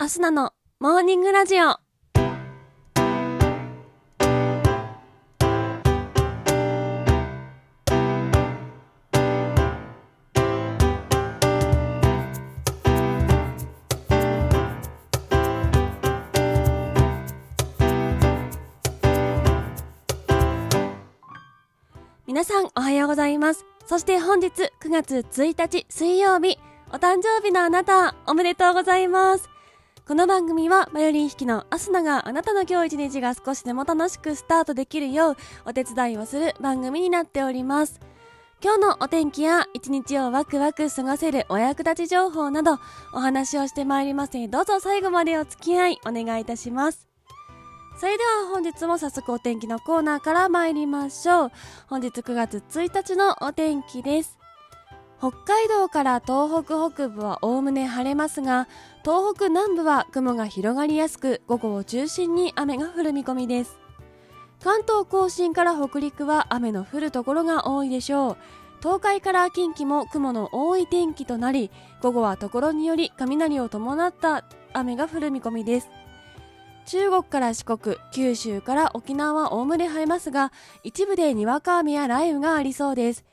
アスナのモーニングラジオ。皆さんおはようございます。そして本日9月1日水曜日、お誕生日のあなた、おめでとうございます。この番組はバイオリン弾きのアスナがあなたの今日一日が少しでも楽しくスタートできるようお手伝いをする番組になっております。今日のお天気や一日をワクワク過ごせるお役立ち情報などお話をしてまいりますのでどうぞ最後までお付き合いお願いいたします。それでは本日も早速お天気のコーナーから参りましょう。本日9月1日のお天気です。北海道から東北北部はおおむね晴れますが、東北南部は雲が広がりやすく、午後を中心に雨が降る見込みです。関東甲信から北陸は雨の降るところが多いでしょう。東海から近畿も雲の多い天気となり、午後はところにより雷を伴った雨が降る見込みです。中国から四国、九州から沖縄はおおむね晴れますが、一部でにわか雨や雷雨がありそうです。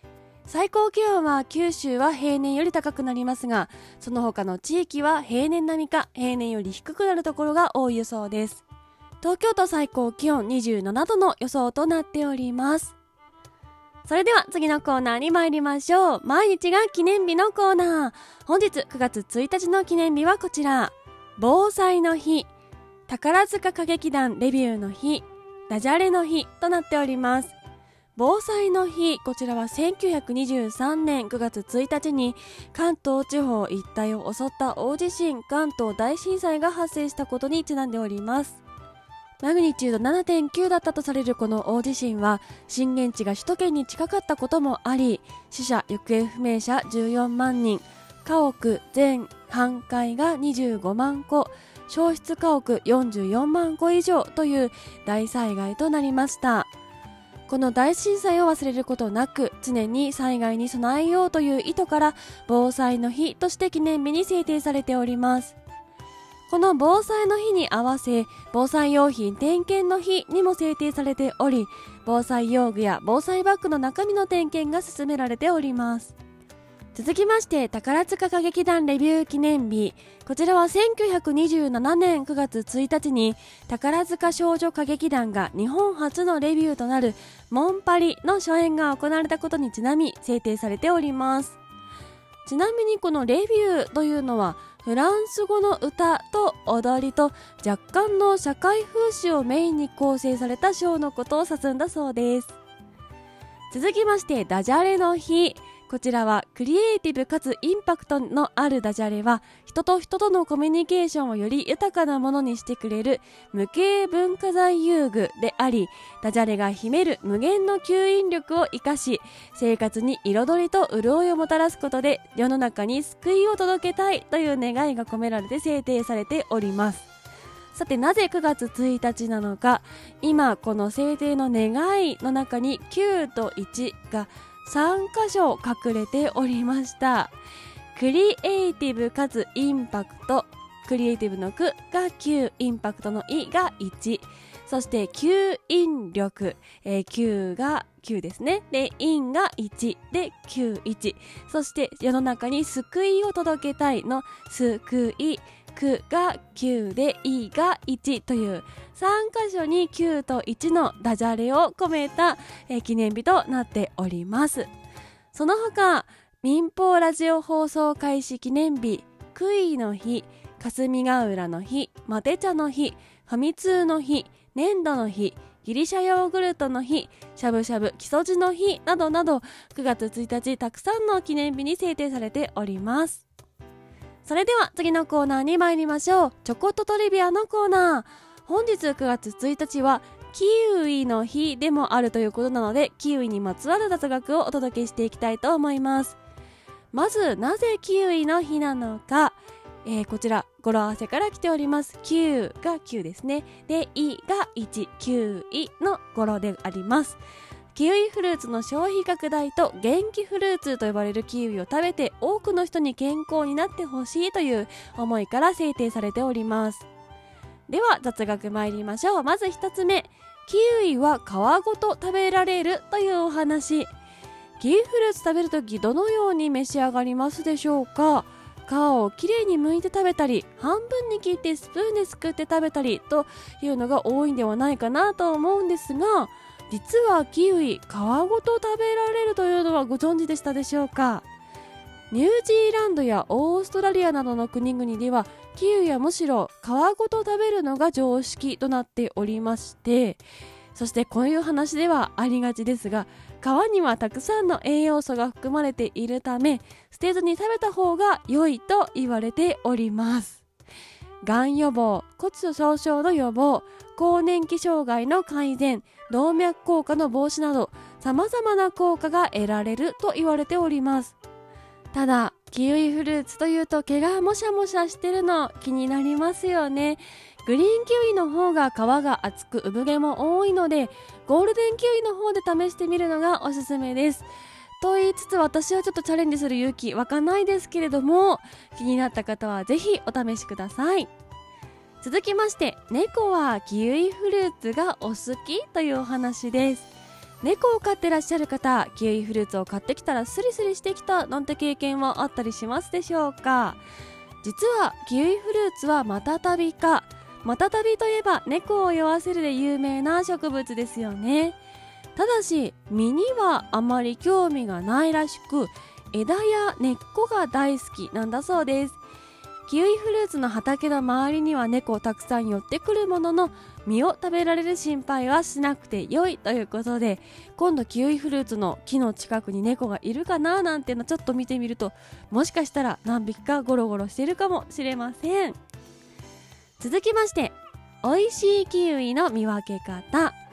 最高気温は九州は平年より高くなりますが、その他の地域は平年並みか平年より低くなるところが多い予想です。東京都最高気温27度の予想となっております。それでは次のコーナーに参りましょう。毎日が記念日のコーナー。本日9月1日の記念日はこちら。防災の日。宝塚歌劇団レビューの日、ダジャレの日となっております。防災の日、こちらは1923年9月1日に関東地方一帯を襲った大地震関東大震災が発生したことにちなんでおります。マグニチュード7.9だったとされるこの大地震は震源地が首都圏に近かったこともあり死者・行方不明者14万人家屋全半壊が25万戸消失家屋44万戸以上という大災害となりましたこの大震災を忘れることなく常に災害に備えようという意図から防災の日として記念日に制定されております。この防災の日に合わせ防災用品点検の日にも制定されており防災用具や防災バッグの中身の点検が進められております。続きまして宝塚歌劇団レビュー記念日。こちらは1927年9月1日に宝塚少女歌劇団が日本初のレビューとなるモンパリの初演が行われたことにちなみ制定されております。ちなみにこのレビューというのはフランス語の歌と踊りと若干の社会風刺をメインに構成されたショーのことを指すんだそうです。続きましてダジャレの日。こちらはクリエイティブかつインパクトのあるダジャレは人と人とのコミュニケーションをより豊かなものにしてくれる無形文化財遊具でありダジャレが秘める無限の吸引力を生かし生活に彩りと潤いをもたらすことで世の中に救いを届けたいという願いが込められて制定されております。さてなぜ9月1日なのか。今この制定の願いの中に9と1が3箇所隠れておりました。クリエイティブかつインパクト。クリエイティブの句が9インパクトのいが1そして吸引力、えー、9が9ですね。で陰が1で91そして世の中に救いを届けたいの救い。9が9で E が1という3箇所に9と1のダジャレを込めた、えー、記念日となっておりますその他民放ラジオ放送開始記念日クイの日霞ヶ浦の日マテ茶の日ファミ通の日粘土の日ギリシャヨーグルトの日、しゃぶしゃぶ木曽路の日などなど9月1日たくさんの記念日に制定されております。それでは次のコーナーに参りましょう。ちょこっとトリビアのコーナー。本日9月1日はキウイの日でもあるということなので、キウイにまつわる雑学をお届けしていきたいと思います。まず、なぜキウイの日なのか、えー、こちら、語呂合わせから来ております。9が9ですね。で、いが1、9いの語呂であります。キウイフルーツの消費拡大と元気フルーツと呼ばれるキウイを食べて多くの人に健康になってほしいという思いから制定されております。では雑学参りましょう。まず1つ目キウイは皮ごと食べられるというお話。キウイフルーツ食べるときどのように召し上がりますでしょうか？皮をきれいに剥いて食べたり半分に切ってスプーンですくって食べたりというのが多いんではないかなと思うんですが実はキウイ皮ごと食べられるというのはご存知でしたでしょうか？ニュージーランドやオーストラリアなどの国々ではキウイはむしろ皮ごと食べるのが常識となっておりましてそしてこういう話ではありがちですが皮にはたくさんの栄養素が含まれているため捨てずに食べた方が良いと言われております。がん予防骨粗しょう症の予防更年期障害の改善動脈硬化の防止など様々な効果が得られると言われております。ただキウイフルーツというと毛がもしゃもしゃしてるの気になりますよね。グリーンキウイの方が皮が厚く産毛も多いのでゴールデンキウイの方で試してみるのがおすすめです。と言いつつ私はちょっとチャレンジする勇気湧かないですけれども気になった方はぜひお試しください。続きまして猫はキウイフルーツがお好きというお話です。猫を飼ってらっしゃる方キウイフルーツを買ってきたらスリスリしてきたなんて経験はあったりしますでしょうか？実はキウイフルーツはマタタビ科マタタビといえば猫を酔わせるで有名な植物ですよね。ただし実にはあまり興味がないらしく枝や根っこが大好きなんだそうです。キウイフルーツの畑の周りには猫たくさん寄ってくるものの実を食べられる心配はしなくて良いということで今度キウイフルーツの木の近くに猫がいるかななんてのちょっと見てみるともしかしたら何匹かゴロゴロしてるかもしれません。続きまして美味しいキウイの見分け方。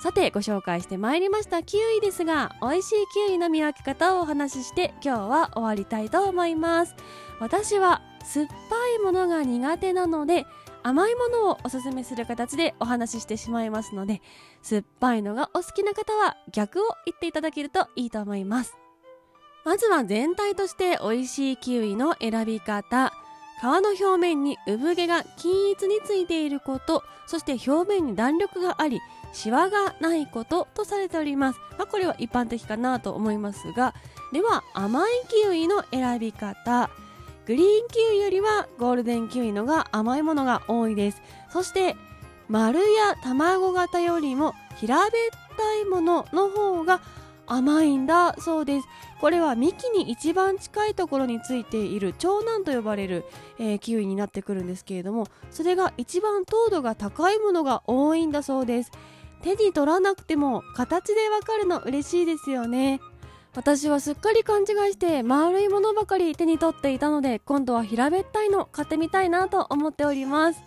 さてご紹介してまいりましたキウイですが美味しいキウイの見分け方をお話しして今日は終わりたいと思います。私は酸っぱいものが苦手なので甘いものをおすすめする形でお話ししてしまいますので酸っぱいのがお好きな方は逆を言っていただけるといいと思います。まずは全体として美味しいキウイの選び方。皮の表面に産毛が均一についていることそして表面に弾力がありシワがないこととされております、まあ、これは一般的かなと思いますがでは甘いキウイの選び方。グリーンキウイよりはゴールデンキウイのが甘いものが多いです。そして丸や卵型よりも平べったいものの方が甘いんだそうです。これは幹に一番近いところについている長男と呼ばれる、えー、キウイになってくるんですけれどもそれが一番糖度が高いものが多いんだそうです。手に取らなくても形でわかるの嬉しいですよね。私はすっかり勘違いして丸いものばかり手に取っていたので今度は平べったいの買ってみたいなと思っております。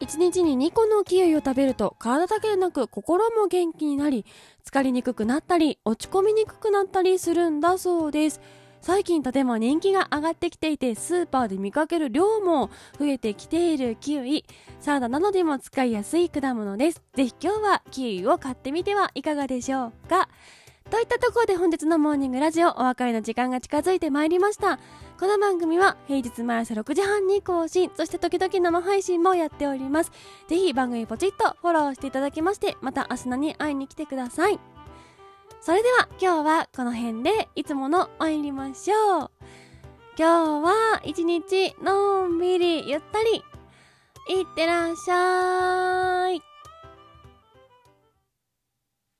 1日に2個のキウイを食べると体だけでなく心も元気になり疲れにくくなったり落ち込みにくくなったりするんだそうです。最近とても人気が上がってきていてスーパーで見かける量も増えてきているキウイ。サラダなどでも使いやすい果物です。ぜひ今日はキウイを買ってみてはいかがでしょうか。といったところで本日のモーニングラジオお別れの時間が近づいてまいりました。この番組は平日毎朝6時半に更新。そして時々生配信もやっております。ぜひ番組ポチッとフォローしていただきましてまた明日に会いに来てください。それでは今日はこの辺でいつもの参りましょう。今日は一日のんびりゆったりいってらっしゃい。